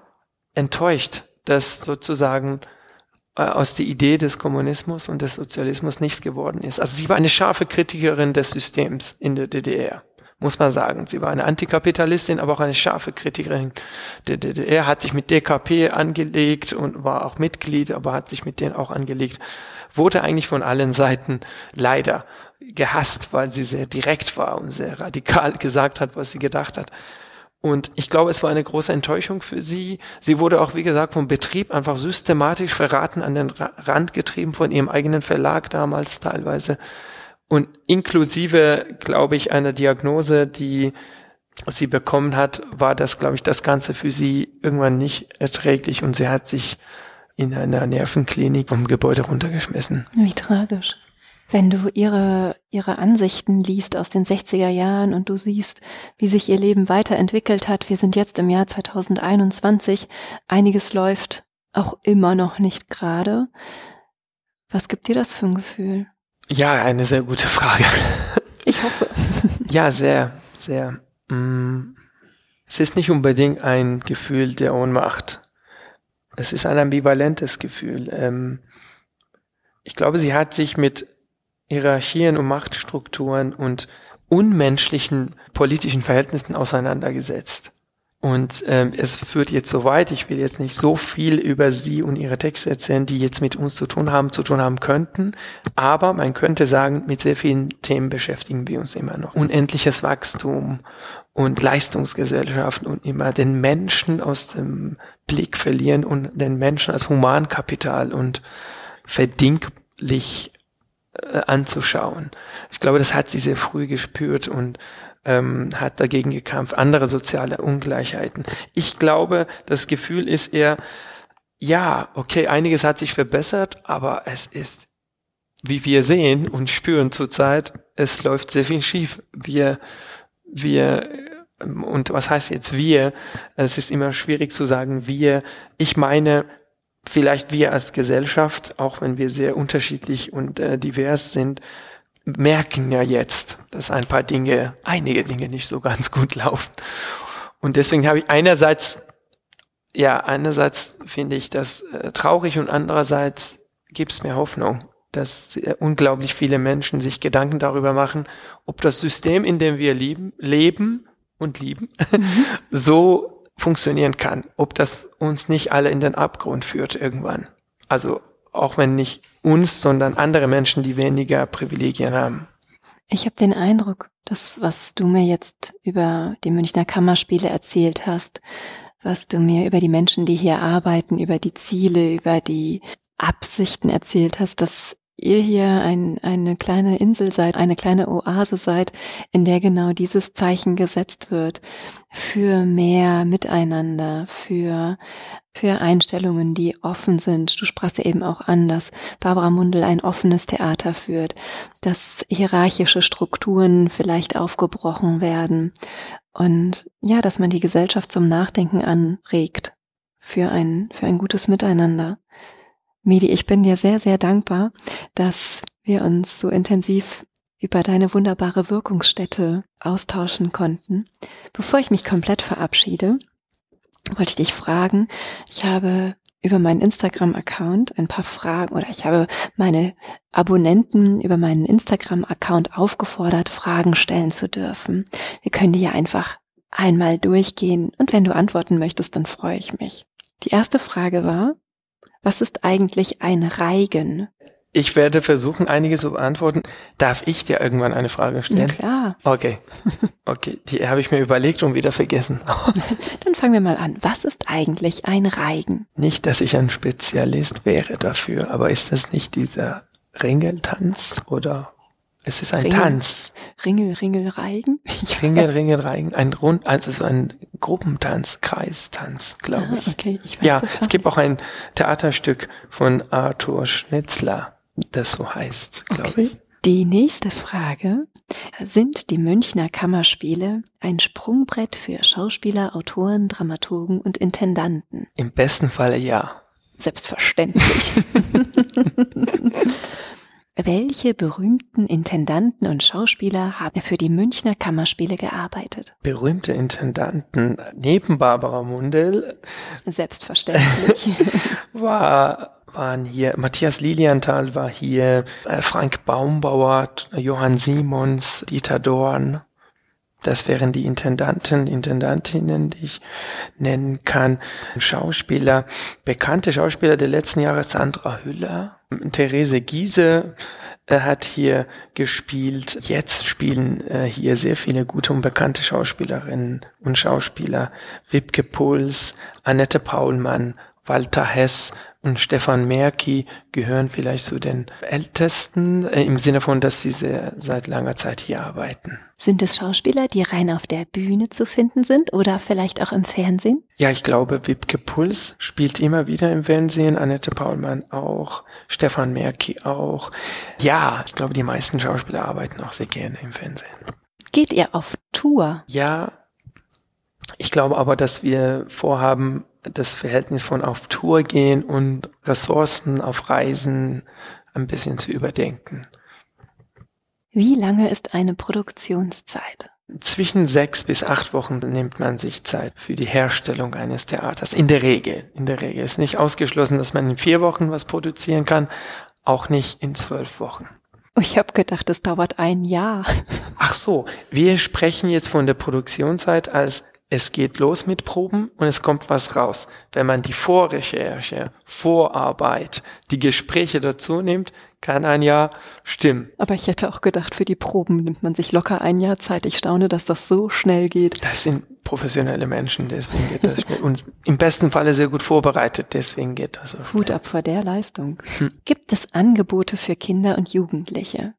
enttäuscht, dass sozusagen äh, aus der Idee des Kommunismus und des Sozialismus nichts geworden ist. Also sie war eine scharfe Kritikerin des Systems in der DDR muss man sagen. Sie war eine Antikapitalistin, aber auch eine scharfe Kritikerin der DDR, hat sich mit DKP angelegt und war auch Mitglied, aber hat sich mit denen auch angelegt, wurde eigentlich von allen Seiten leider gehasst, weil sie sehr direkt war und sehr radikal [laughs] gesagt hat, was sie gedacht hat. Und ich glaube, es war eine große Enttäuschung für sie. Sie wurde auch, wie gesagt, vom Betrieb einfach systematisch verraten, an den Rand getrieben von ihrem eigenen Verlag damals teilweise. Und inklusive, glaube ich, einer Diagnose, die sie bekommen hat, war das, glaube ich, das Ganze für sie irgendwann nicht erträglich und sie hat sich in einer Nervenklinik vom Gebäude runtergeschmissen.
Wie tragisch. Wenn du ihre, ihre Ansichten liest aus den 60er Jahren und du siehst, wie sich ihr Leben weiterentwickelt hat, wir sind jetzt im Jahr 2021, einiges läuft auch immer noch nicht gerade. Was gibt dir das für ein Gefühl?
Ja, eine sehr gute Frage.
Ich hoffe. [laughs]
Ja, sehr, sehr. Mm, es ist nicht unbedingt ein Gefühl der Ohnmacht. Es ist ein ambivalentes Gefühl. Ähm, ich glaube, sie hat sich mit Hierarchien und Machtstrukturen und unmenschlichen politischen Verhältnissen auseinandergesetzt. Und ähm, es führt jetzt so weit, ich will jetzt nicht so viel über sie und ihre Texte erzählen, die jetzt mit uns zu tun haben, zu tun haben könnten, aber man könnte sagen, mit sehr vielen Themen beschäftigen wir uns immer noch. Unendliches Wachstum und Leistungsgesellschaften und immer den Menschen aus dem Blick verlieren und den Menschen als Humankapital und verdinglich äh, anzuschauen. Ich glaube, das hat sie sehr früh gespürt und ähm, hat dagegen gekämpft, andere soziale Ungleichheiten. Ich glaube, das Gefühl ist eher, ja, okay, einiges hat sich verbessert, aber es ist, wie wir sehen und spüren zurzeit, es läuft sehr viel schief. Wir, wir, und was heißt jetzt wir? Es ist immer schwierig zu sagen wir. Ich meine, vielleicht wir als Gesellschaft, auch wenn wir sehr unterschiedlich und äh, divers sind, merken ja jetzt, dass ein paar Dinge, einige Dinge nicht so ganz gut laufen. Und deswegen habe ich einerseits, ja, einerseits finde ich das äh, traurig und andererseits gibt es mir Hoffnung, dass äh, unglaublich viele Menschen sich Gedanken darüber machen, ob das System, in dem wir leben, leben und lieben, mhm. [laughs] so funktionieren kann, ob das uns nicht alle in den Abgrund führt irgendwann. Also auch wenn nicht uns, sondern andere Menschen, die weniger Privilegien haben.
Ich habe den Eindruck, dass was du mir jetzt über die Münchner Kammerspiele erzählt hast, was du mir über die Menschen, die hier arbeiten, über die Ziele, über die Absichten erzählt hast, dass ihr hier ein, eine kleine Insel seid, eine kleine Oase seid, in der genau dieses Zeichen gesetzt wird für mehr Miteinander, für, für Einstellungen, die offen sind. Du sprachst ja eben auch an, dass Barbara Mundel ein offenes Theater führt, dass hierarchische Strukturen vielleicht aufgebrochen werden und ja, dass man die Gesellschaft zum Nachdenken anregt für ein, für ein gutes Miteinander. Medi, ich bin dir sehr, sehr dankbar, dass wir uns so intensiv über deine wunderbare Wirkungsstätte austauschen konnten. Bevor ich mich komplett verabschiede, wollte ich dich fragen, ich habe über meinen Instagram-Account ein paar Fragen oder ich habe meine Abonnenten über meinen Instagram-Account aufgefordert, Fragen stellen zu dürfen. Wir können die ja einfach einmal durchgehen und wenn du antworten möchtest, dann freue ich mich. Die erste Frage war, was ist eigentlich ein Reigen?
Ich werde versuchen, einige zu beantworten. Darf ich dir irgendwann eine Frage stellen?
Ja, klar.
Okay. [laughs] Okay, die habe ich mir überlegt und wieder vergessen. [laughs]
Dann fangen wir mal an. Was ist eigentlich ein Reigen?
Nicht, dass ich ein Spezialist wäre dafür, aber ist das nicht dieser Ringeltanz oder es ist ein
Ringel,
Tanz.
Ringel, Ringel, Reigen. [laughs]
Ringel, Ringel, Reigen. Ein Rund, also so ein Gruppentanz, Kreistanz, glaube ah, ich.
Okay, ich weiß
ja, es gibt auch ein Theaterstück von Arthur Schnitzler, das so heißt, glaube okay. ich.
Die nächste Frage. Sind die Münchner Kammerspiele ein Sprungbrett für Schauspieler, Autoren, Dramaturgen und Intendanten?
Im besten Falle ja.
Selbstverständlich. [laughs] Welche berühmten Intendanten und Schauspieler haben für die Münchner Kammerspiele gearbeitet?
Berühmte Intendanten neben Barbara Mundell.
Selbstverständlich. [laughs]
war, waren hier, Matthias Lilienthal war hier, äh, Frank Baumbauer, Johann Simons, Dieter Dorn. Das wären die Intendanten, Intendantinnen, die ich nennen kann. Schauspieler, bekannte Schauspieler der letzten Jahre, Sandra Hüller, Therese Giese äh, hat hier gespielt. Jetzt spielen äh, hier sehr viele gute und bekannte Schauspielerinnen und Schauspieler. Wipke Puls, Annette Paulmann, Walter Hess und Stefan Merki gehören vielleicht zu den Ältesten, äh, im Sinne von, dass sie sehr, seit langer Zeit hier arbeiten.
Sind es Schauspieler, die rein auf der Bühne zu finden sind oder vielleicht auch im Fernsehen?
Ja, ich glaube, Wipke Puls spielt immer wieder im Fernsehen, Annette Paulmann auch, Stefan Merki auch. Ja, ich glaube, die meisten Schauspieler arbeiten auch sehr gerne im Fernsehen.
Geht ihr auf Tour?
Ja, ich glaube aber, dass wir vorhaben, das Verhältnis von auf Tour gehen und Ressourcen auf Reisen ein bisschen zu überdenken.
Wie lange ist eine Produktionszeit?
Zwischen sechs bis acht Wochen nimmt man sich Zeit für die Herstellung eines Theaters. In der Regel. In der Regel ist nicht ausgeschlossen, dass man in vier Wochen was produzieren kann, auch nicht in zwölf Wochen.
Ich habe gedacht, es dauert ein Jahr.
Ach so, wir sprechen jetzt von der Produktionszeit als es geht los mit Proben und es kommt was raus. Wenn man die Vorrecherche, Vorarbeit, die Gespräche dazu nimmt, kann ein Jahr stimmen.
Aber ich hätte auch gedacht, für die Proben nimmt man sich locker ein Jahr Zeit. Ich staune, dass das so schnell geht.
Das sind professionelle Menschen, deswegen geht das schnell. Und im besten Falle sehr gut vorbereitet, deswegen geht das so schnell.
Hut ab vor der Leistung. Hm. Gibt es Angebote für Kinder und Jugendliche?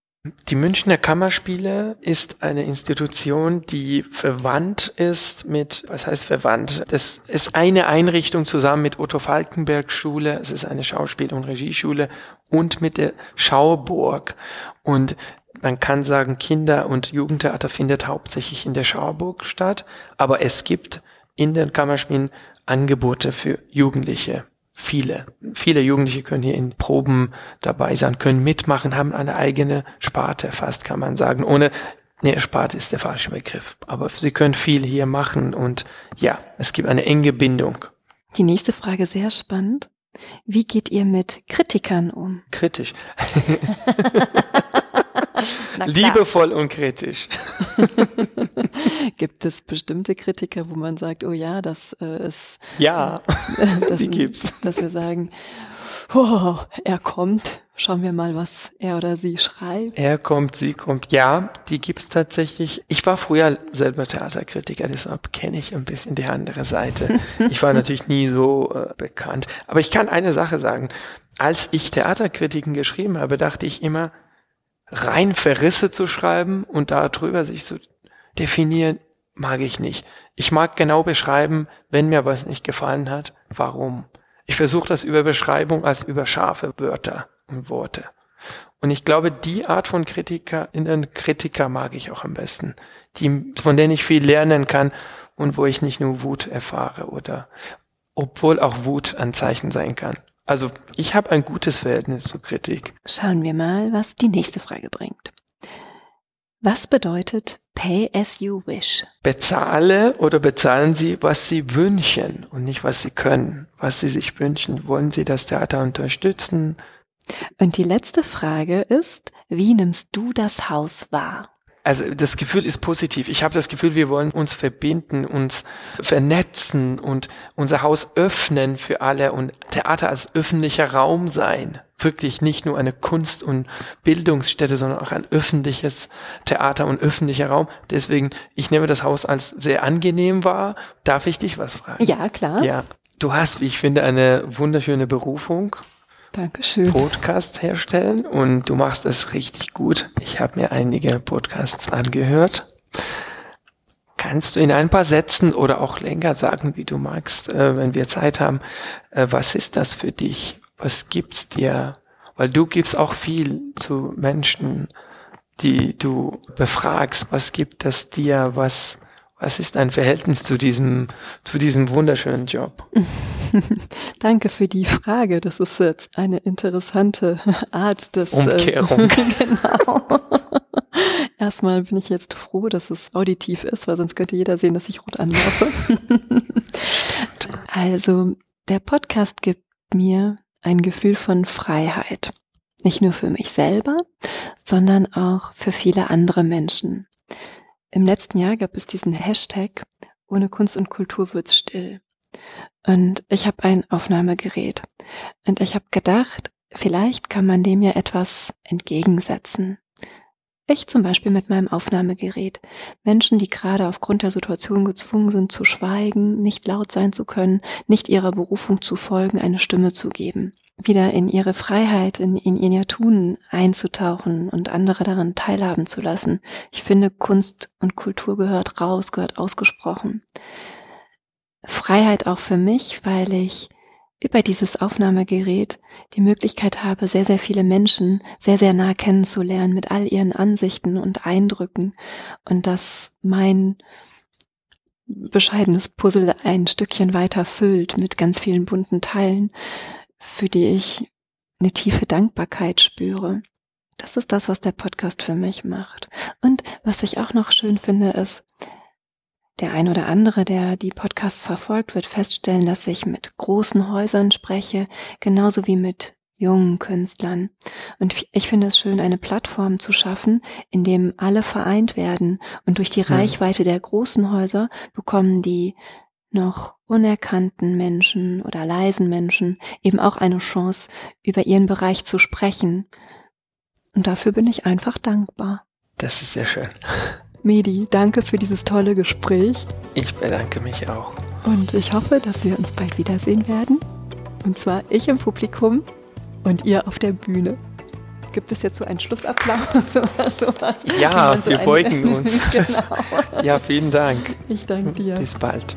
Die Münchner Kammerspiele ist eine Institution, die verwandt ist mit, was heißt verwandt? Das ist eine Einrichtung zusammen mit Otto Falkenberg Schule. Es ist eine Schauspiel- und Regieschule und mit der Schauburg. Und man kann sagen, Kinder- und Jugendtheater findet hauptsächlich in der Schauburg statt. Aber es gibt in den Kammerspielen Angebote für Jugendliche viele. Viele Jugendliche können hier in Proben dabei sein, können mitmachen, haben eine eigene Sparte fast, kann man sagen. Ohne, nee, Sparte ist der falsche Begriff. Aber sie können viel hier machen und ja, es gibt eine enge Bindung.
Die nächste Frage sehr spannend. Wie geht ihr mit Kritikern um?
Kritisch. [laughs] [laughs] Liebevoll und kritisch. [laughs]
Gibt es bestimmte Kritiker, wo man sagt, oh ja, das äh, ist.
Ja,
äh, [laughs] das,
die gibt's.
Dass wir sagen, oh, er kommt, schauen wir mal, was er oder sie schreibt.
Er kommt, sie kommt. Ja, die gibt's tatsächlich. Ich war früher selber Theaterkritiker, deshalb kenne ich ein bisschen die andere Seite. [laughs] Ich war natürlich nie so äh, bekannt. Aber ich kann eine Sache sagen. Als ich Theaterkritiken geschrieben habe, dachte ich immer, rein Verrisse zu schreiben und darüber sich zu definieren, mag ich nicht. Ich mag genau beschreiben, wenn mir was nicht gefallen hat, warum. Ich versuche das über Beschreibung als über scharfe Wörter und Worte. Und ich glaube, die Art von KritikerInnen, Kritiker mag ich auch am besten. Die, von denen ich viel lernen kann und wo ich nicht nur Wut erfahre oder, obwohl auch Wut ein Zeichen sein kann. Also ich habe ein gutes Verhältnis zur Kritik.
Schauen wir mal, was die nächste Frage bringt. Was bedeutet Pay as you wish?
Bezahle oder bezahlen Sie, was Sie wünschen und nicht, was Sie können, was Sie sich wünschen. Wollen Sie das Theater unterstützen?
Und die letzte Frage ist, wie nimmst du das Haus wahr?
Also das Gefühl ist positiv. Ich habe das Gefühl, wir wollen uns verbinden, uns vernetzen und unser Haus öffnen für alle und Theater als öffentlicher Raum sein. Wirklich nicht nur eine Kunst- und Bildungsstätte, sondern auch ein öffentliches Theater und öffentlicher Raum. Deswegen, ich nehme das Haus als sehr angenehm wahr. Darf ich dich was fragen?
Ja, klar.
Ja. Du hast, wie ich finde, eine wunderschöne Berufung.
Dankeschön.
Podcast herstellen und du machst es richtig gut. Ich habe mir einige Podcasts angehört. Kannst du in ein paar Sätzen oder auch länger sagen, wie du magst, äh, wenn wir Zeit haben, äh, was ist das für dich? Was gibt's dir? Weil du gibst auch viel zu Menschen die du befragst, was gibt es dir, was, was ist dein Verhältnis zu diesem, zu diesem wunderschönen Job? [laughs]
Danke für die Frage. Das ist jetzt eine interessante Art des
äh, Umkehrung.
Äh, [laughs] genau. [laughs] Erstmal bin ich jetzt froh, dass es auditiv ist, weil sonst könnte jeder sehen, dass ich rot anlaufe. also, der Podcast gibt mir ein Gefühl von Freiheit. Nicht nur für mich selber, sondern auch für viele andere Menschen. Im letzten Jahr gab es diesen Hashtag, ohne Kunst und Kultur wird's still. Und ich habe ein Aufnahmegerät. Und ich habe gedacht, vielleicht kann man dem ja etwas entgegensetzen. Ich zum Beispiel mit meinem Aufnahmegerät. Menschen, die gerade aufgrund der Situation gezwungen sind zu schweigen, nicht laut sein zu können, nicht ihrer Berufung zu folgen, eine Stimme zu geben. Wieder in ihre Freiheit, in, in ihr Tun einzutauchen und andere daran teilhaben zu lassen. Ich finde, Kunst und Kultur gehört raus, gehört ausgesprochen. Freiheit auch für mich, weil ich über dieses Aufnahmegerät die Möglichkeit habe, sehr, sehr viele Menschen sehr, sehr nah kennenzulernen mit all ihren Ansichten und Eindrücken und dass mein bescheidenes Puzzle ein Stückchen weiter füllt mit ganz vielen bunten Teilen, für die ich eine tiefe Dankbarkeit spüre. Das ist das, was der Podcast für mich macht. Und was ich auch noch schön finde, ist, der ein oder andere, der die Podcasts verfolgt, wird feststellen, dass ich mit großen Häusern spreche, genauso wie mit jungen Künstlern. Und ich finde es schön, eine Plattform zu schaffen, in dem alle vereint werden. Und durch die. Reichweite der großen Häuser bekommen die noch unerkannten Menschen oder leisen Menschen eben auch eine Chance, über ihren Bereich zu sprechen. Und dafür bin ich einfach dankbar.
Das ist sehr schön.
Medi, danke für dieses tolle Gespräch.
Ich bedanke mich auch.
Und ich hoffe, dass wir uns bald wiedersehen werden. Und zwar ich im Publikum und ihr auf der Bühne. Gibt es jetzt so einen Schlussapplaus [laughs] oder
sowas? Ja, so wir beugen uns. [laughs] genau. Ja, vielen Dank.
Ich danke dir.
Bis bald.